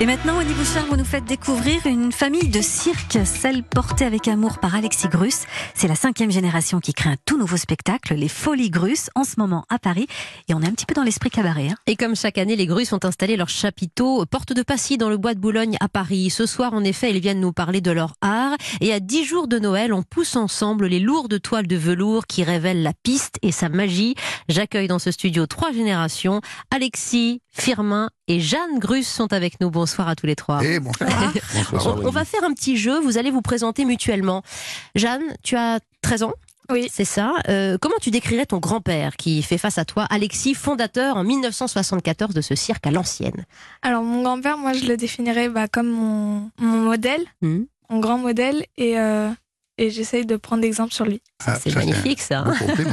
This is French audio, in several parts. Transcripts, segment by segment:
Et maintenant, Annie Bouchard, vous nous faites découvrir une famille de cirque, celle portée avec amour par Alexis Grus. C'est la cinquième génération qui crée un tout nouveau spectacle, les Folies Grus, en ce moment à Paris. Et on est un petit peu dans l'esprit cabaret. Hein. Et comme chaque année, les Grus ont installé leur chapiteau porte de Passy dans le bois de Boulogne à Paris. Ce soir, en effet, ils viennent nous parler de leur art. Et à dix jours de Noël, on pousse ensemble les lourdes toiles de velours qui révèlent la piste et sa magie. J'accueille dans ce studio trois générations. Alexis, Firmin et Jeanne Grus sont avec nous. À tous les trois. Et bonsoir. on, on va faire un petit jeu, vous allez vous présenter mutuellement. Jeanne, tu as 13 ans Oui. C'est ça. Euh, comment tu décrirais ton grand-père qui fait face à toi, Alexis, fondateur en 1974 de ce cirque à l'ancienne? Alors, mon grand-père, moi, je le définirais bah, comme mon, mon modèle, Hmm. mon grand modèle, et, euh, et j'essaye de prendre exemple sur lui. Ah, C'est magnifique ça.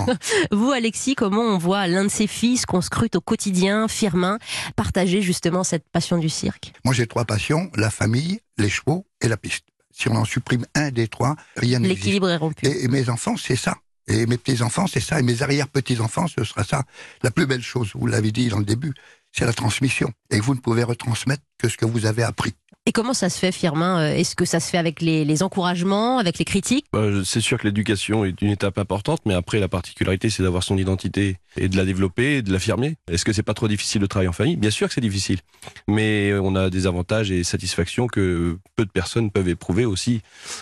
Vous, Alexis, comment on voit l'un de ses fils qu'on scrute au quotidien, Firmin, partager justement cette passion du cirque? Moi, j'ai trois passions la famille, les chevaux et la piste. Si on en supprime un des trois, rien n'existe. L'équilibre est rompu. Et, et mes enfants, c'est ça. Et mes petits-enfants, c'est ça. Et mes arrière-petits-enfants, ce sera ça. La plus belle chose, vous l'avez dit dans le début, c'est la transmission. Et vous ne pouvez retransmettre que ce que vous avez appris. Et comment ça se fait, Firmin? Euh, Est-ce que ça se fait avec les, les encouragements, avec les critiques? Bah, c'est sûr que l'éducation est une étape importante, mais après la particularité, c'est d'avoir son identité et de la développer et de l'affirmer. Est-ce que c'est pas trop difficile de travailler en famille? Bien sûr que c'est difficile, mais on a des avantages et satisfactions que peu de personnes peuvent éprouver aussi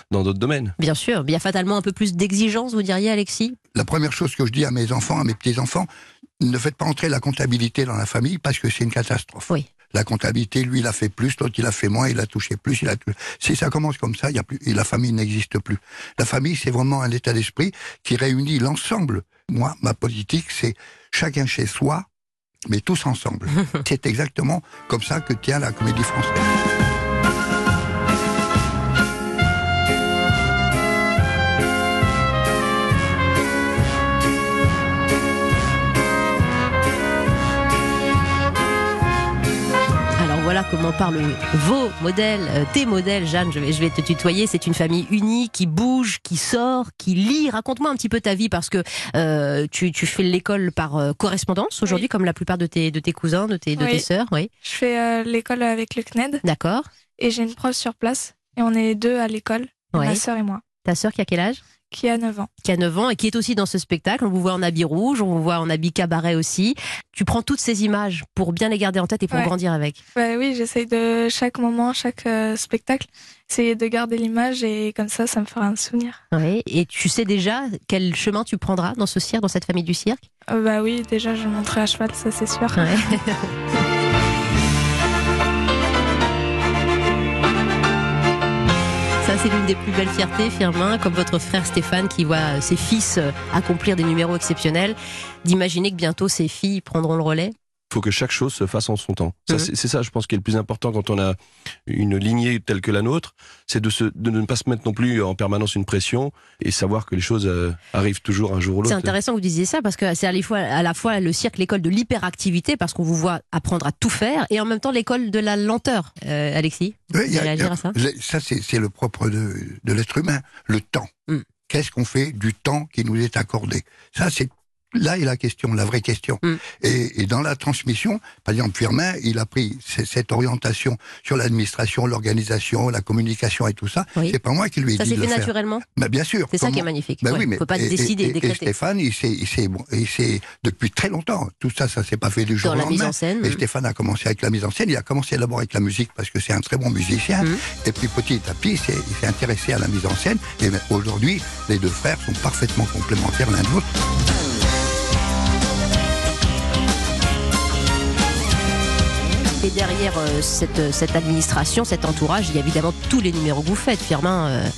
dans d'autres domaines. Bien sûr, il y a fatalement un peu plus d'exigence, vous diriez, Alexis? La première chose que je dis à mes enfants, à mes petits-enfants, ne faites pas entrer la comptabilité dans la famille parce que c'est une catastrophe. Oui. La comptabilité, lui, il a fait plus, l'autre, il a fait moins, il a touché plus, il a touché. Si ça commence comme ça, il y a plus, et la famille n'existe plus. La famille, c'est vraiment un état d'esprit qui réunit l'ensemble. Moi, ma politique, c'est chacun chez soi, mais tous ensemble. c'est exactement comme ça que tient la comédie française. Comment parlent vos modèles, euh, tes modèles, Jeanne, je vais, je vais te tutoyer. C'est une famille unie qui bouge, qui sort, qui lit. Raconte-moi un petit peu ta vie parce que euh, tu, tu fais l'école par euh, correspondance aujourd'hui, Oui. comme la plupart de tes, de tes cousins, de tes, de Oui. tes sœurs. Oui, Je fais euh, l'école avec le CNED, d'accord. et j'ai une prof sur place, et on est deux à l'école, Ouais. ma sœur et moi, Ta sœur qui a quel âge? Qui a 9 ans. qui a 9 ans et qui est aussi dans ce spectacle. On vous voit en habit rouge, on vous voit en habit cabaret aussi. Tu prends toutes ces images pour bien les garder en tête et pour Ouais. grandir avec. Bah oui, j'essaye de chaque moment, chaque euh, spectacle, essayer de garder l'image, et comme ça, ça me fera un souvenir. Oui. Et tu sais déjà quel chemin tu prendras dans ce cirque, dans cette famille du cirque? Euh, bah oui, déjà, je monterai à cheval, ça c'est sûr. Ouais. c'est l'une des plus belles fiertés, Firmin, comme votre frère Stéphane qui voit ses fils euh, accomplir des numéros exceptionnels, d'imaginer que bientôt ses filles prendront le relais. Il faut que chaque chose se fasse en son temps. Mhm. c'est c'est ça, je pense, qui est le plus important quand on a une lignée telle que la nôtre, c'est de, se- de ne pas se mettre non plus en permanence une pression et savoir que les choses euh, arrivent toujours un jour ou C'est l'autre. intéressant que vous disiez ça parce que c'est à la fois, à la fois le cirque, l'école de l'hyperactivité parce qu'on vous voit apprendre à tout faire et en même temps l'école de la lenteur. Euh, Alexis, Oui, vous a- a- réagir à ça? ça, c'est c'est le propre de, de l'être humain, le temps. Mm. Qu'est-ce qu'on fait du temps qui nous est accordé? Ça, c'est là est la question, la vraie question. Mm. Et, et dans la transmission, par exemple, Firmin, il a pris cette orientation sur l'administration, l'organisation, la communication et tout ça. Oui. C'est pas moi qui lui ai Ça dit s'est de fait le faire. naturellement Mais bien sûr. C'est ça qui est magnifique. Ben Ouais, oui, mais peut pas et- décider, et, décréter. Stéphane, il s'est, il s'est, bon, il s'est depuis très longtemps. Tout ça, ça s'est pas fait du jour Dans au la mise lendemain. en scène. Et mm. Stéphane a commencé avec la mise en scène. Il a commencé d'abord avec la musique parce que c'est un très bon musicien. Mhm. Et puis petit à petit, il s'est, s'est intéressé à la mise en scène. Et aujourd'hui, les deux frères sont parfaitement complémentaires l'un de l'autre. Et derrière euh, cette, cette administration, cet entourage, il y a évidemment tous les numéros que vous faites. Firmin, euh,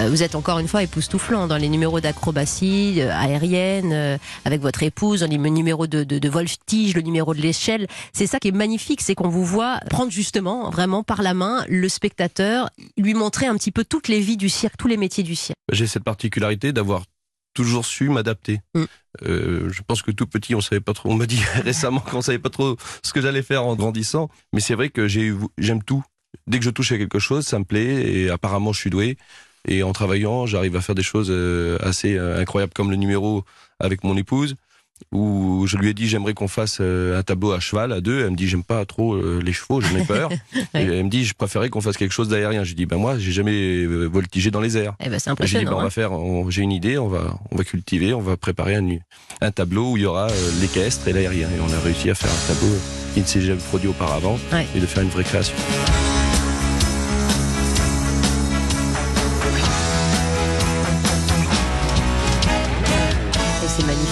euh, vous êtes encore une fois époustouflant dans les numéros d'acrobatie euh, aérienne, euh, avec votre épouse, dans les numéros de, de, de voltige, le numéro de l'échelle. C'est ça qui est magnifique, c'est qu'on vous voit prendre justement, vraiment par la main, le spectateur, lui montrer un petit peu toutes les vies du cirque, tous les métiers du cirque. J'ai cette particularité d'avoir toujours su m'adapter. Mm. Euh, je pense que tout petit, on savait pas trop. On m'a dit récemment qu'on savait pas trop ce que j'allais faire en grandissant. Mais c'est vrai que j'aime tout. Dès que je touche à quelque chose, ça me plaît et apparemment je suis doué. Et en travaillant, j'arrive à faire des choses euh, assez euh, incroyables comme le numéro avec mon épouse. Où je lui ai dit j'aimerais qu'on fasse euh, un tableau à cheval à deux. Elle me dit j'aime pas trop euh, les chevaux, j'en ai peur. Ouais. Et elle me dit je préférais qu'on fasse quelque chose d'aérien. J'ai dit ben moi j'ai jamais euh, voltigé dans les airs. Eh ben, c'est J'ai dit, ben, on hein. va faire, on- j'ai une idée, on va, on va cultiver, on va préparer un, un tableau où il y aura l'équestre et l'aérien. Et on a réussi à faire un tableau qui ne s'est jamais produit auparavant Ouais. et de faire une vraie création.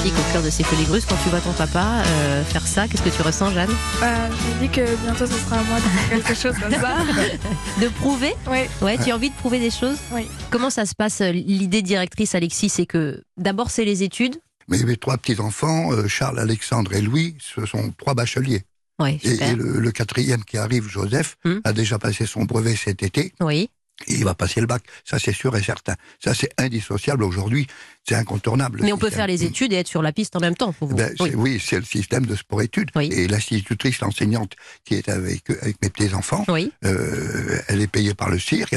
Magnifique au cœur de ces folies grusses. Quand tu vois ton papa euh, faire ça, qu'est-ce que tu ressens, Jeanne Bah, je me dis que bientôt ce sera à moi de faire quelque chose comme ça. De prouver Oui, Ouais, tu as envie de prouver des choses Oui. Comment ça se passe euh, L'idée directrice, Alexis, c'est que d'abord c'est les études. Mais mes trois petits-enfants, euh, Charles, Alexandre et Louis, ce sont trois bacheliers. Oui, Et, super. et le, le quatrième qui arrive, Joseph, Hmm. a déjà passé son brevet cet été Oui. et il va passer le bac. Ça, c'est sûr et certain. Ça, c'est indissociable aujourd'hui. C'est incontournable. Mais on peut faire les études et être sur la piste en même temps pour vous. Ben, oui. c'est- oui, le système de sport-études. Oui. Et l'institutrice, l'enseignante qui est avec, avec mes petits-enfants, Oui. euh, elle est payée par le cirque.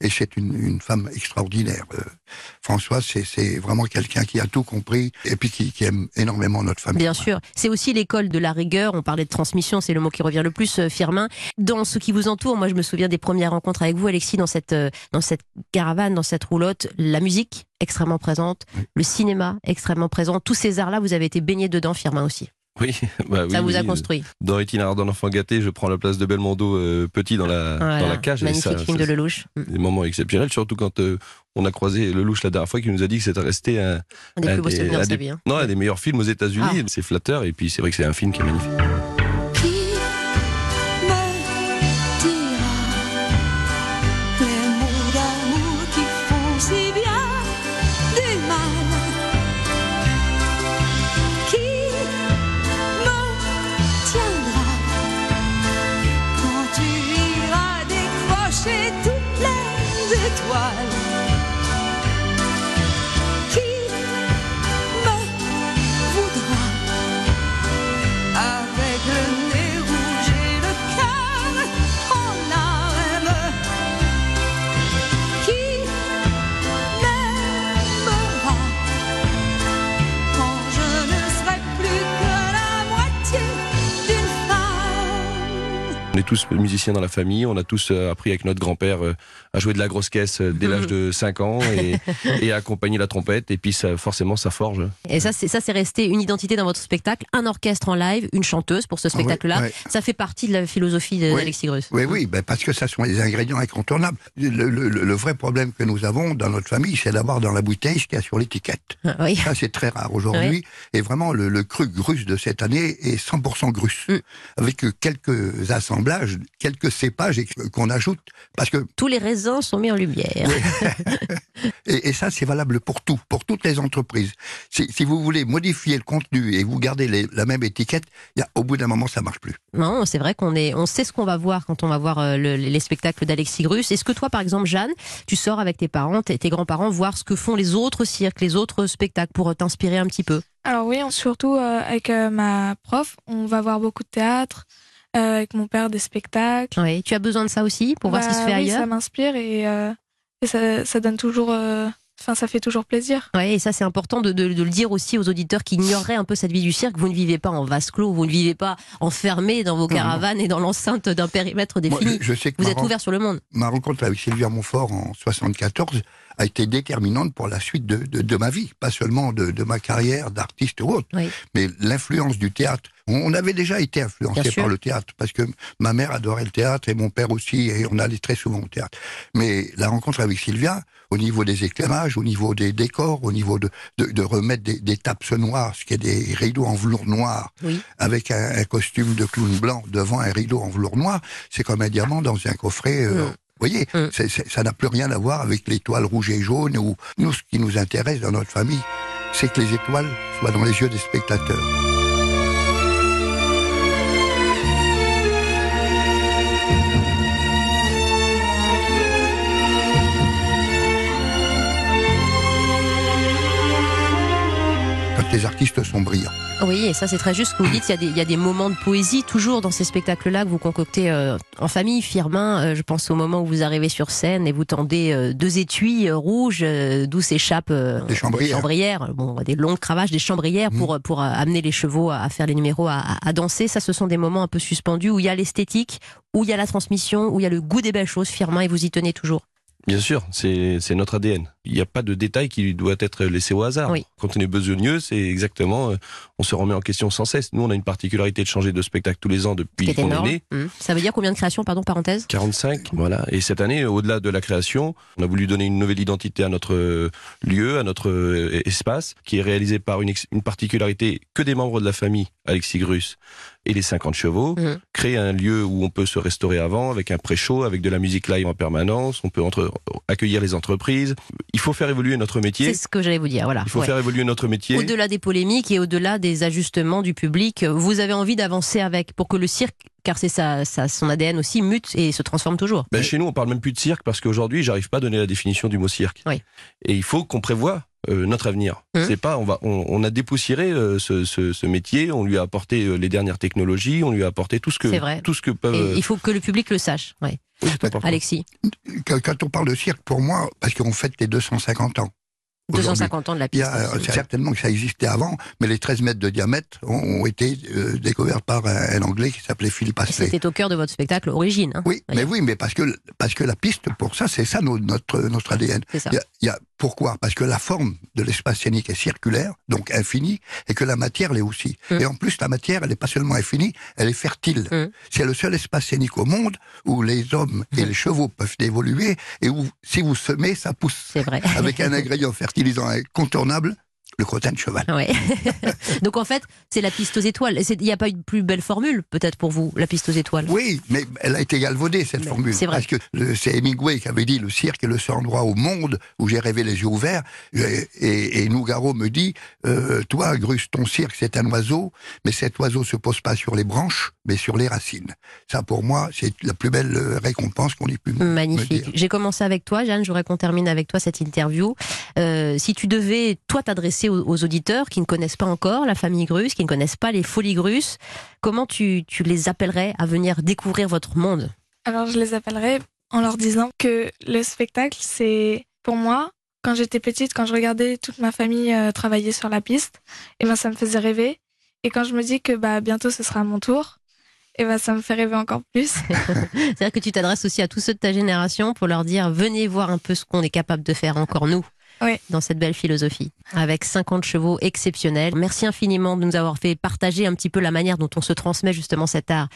et c'est une, une femme extraordinaire. Euh, Françoise, c'est- vraiment quelqu'un qui a tout compris et puis qui, qui aime énormément notre famille. Bien sûr. C'est aussi l'école de la rigueur. On parlait de transmission, c'est le mot qui revient le plus, euh, Firmin. Dans ce qui vous entoure, moi je me souviens des premières rencontres avec vous, Alexis, dans cette, euh, dans cette caravane, dans cette roulotte. La musique extrêmement présente, le cinéma extrêmement présent. Tous ces arts-là, vous avez été baigné dedans, Firmin aussi. Oui, bah oui, ça vous oui, a construit. Dans Itinéraire d'un enfant gâté, je prends la place de Belmondo euh, petit dans la, Voilà. dans la cage. et Magnifique ça, film ça, de Lelouch. Mm. Des moments exceptionnels, surtout quand euh, on a croisé Lelouch la dernière fois, qui nous a dit que c'était resté un, Un des Un plus beaux des- souvenirs de un sa des- vie. hein. non, un des meilleurs films aux États-Unis. Ah. C'est flatteur, et puis c'est vrai que c'est un film qui est magnifique. On est tous musiciens dans la famille, on a tous euh, appris avec notre grand-père euh, à jouer de la grosse caisse euh, dès l'âge de 5 ans et, et à accompagner la trompette, et puis ça, forcément ça forge. Et ça, c'est ça, c'est resté une identité dans votre spectacle, un orchestre en live, une chanteuse pour ce spectacle-là. Ah oui, Ça fait partie de la philosophie d'Alexis Grus. Oui, oui, ben parce que ça sont des ingrédients incontournables. Le, le- le- le vrai problème que nous avons dans notre famille, c'est d'avoir dans la bouteille ce qu'il y a sur l'étiquette. Ah, oui. Ça, c'est très rare aujourd'hui. Et vraiment, le, le cru grus de cette année est 100% grus. Mm. Avec quelques quelques cépages qu'on ajoute. Parce que, Tous les raisins sont mis en lumière. et, et ça, c'est valable pour tout, pour toutes les entreprises. Si, si vous voulez modifier le contenu et vous gardez les- la même étiquette, il y a, au bout d'un moment, ça marche plus. Non, c'est vrai qu'on est, on sait ce qu'on va voir quand on va voir euh, le- les spectacles d'Alexis Grus. Est-ce que toi, par exemple, Jeanne, tu sors avec tes parents, tes, tes grands-parents, voir ce que font les autres cirques, les autres spectacles, pour euh, t'inspirer un petit peu? Alors oui, surtout euh, avec euh, ma prof, on va voir beaucoup de théâtre, euh, avec mon père des spectacles. Oui. Tu as besoin de ça aussi pour voir ce qui se Bah fait oui, ailleurs. Ça m'inspire et, euh, et ça, ça donne toujours, euh, enfin ça fait toujours plaisir. Ouais, et ça c'est important de, de- de le dire aussi aux auditeurs qui ignoreraient un peu cette vie du cirque. Vous ne vivez pas en vase clos, vous ne vivez pas enfermé dans vos Non, caravanes et dans l'enceinte d'un périmètre Moi, défini. je, je sais que Vous êtes ouvert sur le monde. ma rencontre avec Sylvia Montfort en 74 a été déterminante pour la suite de, de, de ma vie, pas seulement de, de ma carrière d'artiste ou autre, Oui. mais l'influence du théâtre. On, avait déjà été influencé par le théâtre, parce que ma mère adorait le théâtre et mon père aussi, et on allait très souvent au théâtre. Mais la rencontre avec Sylvia, au niveau des éclairages, au niveau des décors, au niveau de, de, de remettre des, des tapes noires, ce qui est des rideaux en velours noir, Oui. avec un, un costume de clown blanc devant un rideau en velours noir, c'est comme un diamant dans un coffret. euh, Mm. Vous voyez, Mm. ça n'a plus rien à voir avec l'étoile rouge et jaune. Ou nous, ce qui nous intéresse dans notre famille, c'est que les étoiles soient dans les yeux des spectateurs. Quand les artistes sont brillants. Oui, et ça c'est très juste ce que vous dites. Il y, a des, il y a des moments de poésie toujours dans ces spectacles-là que vous concoctez euh, en famille. Firmin, euh, je pense au moment où vous arrivez sur scène et vous tendez euh, deux étuis euh, rouges euh, d'où s'échappent euh, Des chambrières. bon, des longues cravaches, des chambrières Mhm. pour pour euh, amener les chevaux à, à faire les numéros, à, à- à danser. Ça, ce sont des moments un peu suspendus où il y a l'esthétique, où il y a la transmission, où il y a le goût des belles choses. Firmin, et vous y tenez toujours? Bien sûr, c'est c'est notre ADN. Il n'y a pas de détail qui doit être laissé au hasard. Oui. Quand on est besogneux, c'est exactement, euh, on se remet en question sans cesse. Nous, on a une particularité de changer de spectacle tous les ans depuis qu'on est né. Mhm. Ça veut dire combien de créations, pardon, parenthèse? 45, voilà. Et cette année, au-delà de la création, on a voulu donner une nouvelle identité à notre euh, lieu, à notre euh, espace, qui est réalisé par une, particularité que des membres de la famille, Alexis Grus, et les 50 chevaux. Mhm. Créer un lieu où on peut se restaurer avant, avec un pré-show, avec de la musique live en permanence. On peut entre, accueillir les entreprises. Il faut faire évoluer notre métier. C'est ce que j'allais vous dire. Voilà. Il faut Ouais. faire évoluer notre métier. Au-delà des polémiques et au-delà des ajustements du public, vous avez envie d'avancer avec pour que le cirque, car c'est ça, ça, son ADN aussi, mute et se transforme toujours. Ben, chez nous, on parle même plus de cirque parce qu'aujourd'hui, j'arrive pas à donner la définition du mot cirque. Oui. Et il faut qu'on prévoie euh, notre avenir. Hum. C'est pas, on va, on, on a dépoussiéré euh, ce, ce, ce métier. On lui a apporté euh, les dernières technologies. On lui a apporté tout ce que, C'est vrai. tout ce que peuvent. Et il faut que le public le sache. Ouais. Oui, c'est important. Alexis, Quand, quand on parle de cirque, pour moi, parce qu'on fête les 250 ans. Aujourd'hui. 250 ans de la piste. a euh, certainement que ça existait avant, mais les 13 mètres de diamètre ont, ont été euh, découverts par un, un Anglais qui s'appelait Philippe Astley. C'était au cœur de votre spectacle origine. hein. Oui, mais oui, mais parce que parce que la piste pour ça, c'est ça no- notre notre ADN. Ça. Il y, a, y a- pourquoi? Parce que la forme de l'espace scénique est circulaire, donc infinie, et que la matière l'est aussi. Mm. Et en plus, la matière, elle n'est pas seulement infinie, elle est fertile. Mm. C'est le seul espace scénique au monde où les hommes et Mm. les chevaux peuvent évoluer, et où si vous semez, ça pousse. C'est vrai. Avec un ingrédient fertilisant incontournable, le crottin de cheval. Ouais. Donc en fait, c'est la piste aux étoiles. Il n'y a pas une plus belle formule, peut-être pour vous, la piste aux étoiles? Oui, mais elle a été galvaudée, cette Mais formule. c'est vrai. Parce que le- c'est Hemingway qui avait dit le cirque est le seul endroit au monde où j'ai rêvé les yeux ouverts. Et, et, et Nougaro me dit, euh, toi, Grus, ton cirque, c'est un oiseau, mais cet oiseau se pose pas sur les branches, mais sur les racines. Ça, pour moi, c'est la plus belle euh, récompense qu'on ait pu Magnifique. J'ai commencé avec toi, Jeanne. J'aurais qu'on termine avec toi cette interview. Euh, si tu devais, toi, t'adresser aux, aux auditeurs qui ne connaissent pas encore la famille Grus, qui ne connaissent pas les folies Grus, comment tu, tu les appellerais à venir découvrir votre monde? Alors je les appellerai en leur disant que le spectacle, c'est pour moi, quand j'étais petite, quand je regardais toute ma famille euh, travailler sur la piste, et ben ça me faisait rêver. Et quand je me dis que bah bientôt ce sera à mon tour, et ben ça me fait rêver encore plus. C'est-à-dire que tu t'adresses aussi à tous ceux de ta génération pour leur dire venez voir un peu ce qu'on est capable de faire encore nous. Oui. Dans cette belle philosophie, avec 50 chevaux exceptionnels. Merci infiniment de nous avoir fait partager un petit peu la manière dont on se transmet justement cet art.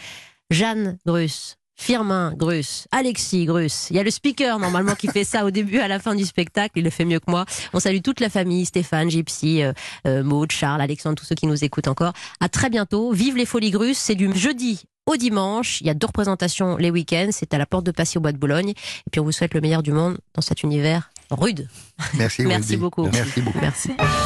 Jeanne Grus, Firmin Grus, Alexis Grus. Il y a le speaker normalement qui fait ça au début à la fin du spectacle. Il le fait mieux que moi. On salue toute la famille, Stéphane, Gypsy, euh, euh, Maud, Charles, Alexandre, tous ceux qui nous écoutent encore. À très bientôt. Vive les Folies Grus. C'est du jeudi au dimanche. Il y a deux représentations les week-ends. C'est à la porte de Passy au Bois de Boulogne. Et puis on vous souhaite le meilleur du monde dans cet univers rude. Merci, Merci beaucoup. Merci beaucoup. Merci.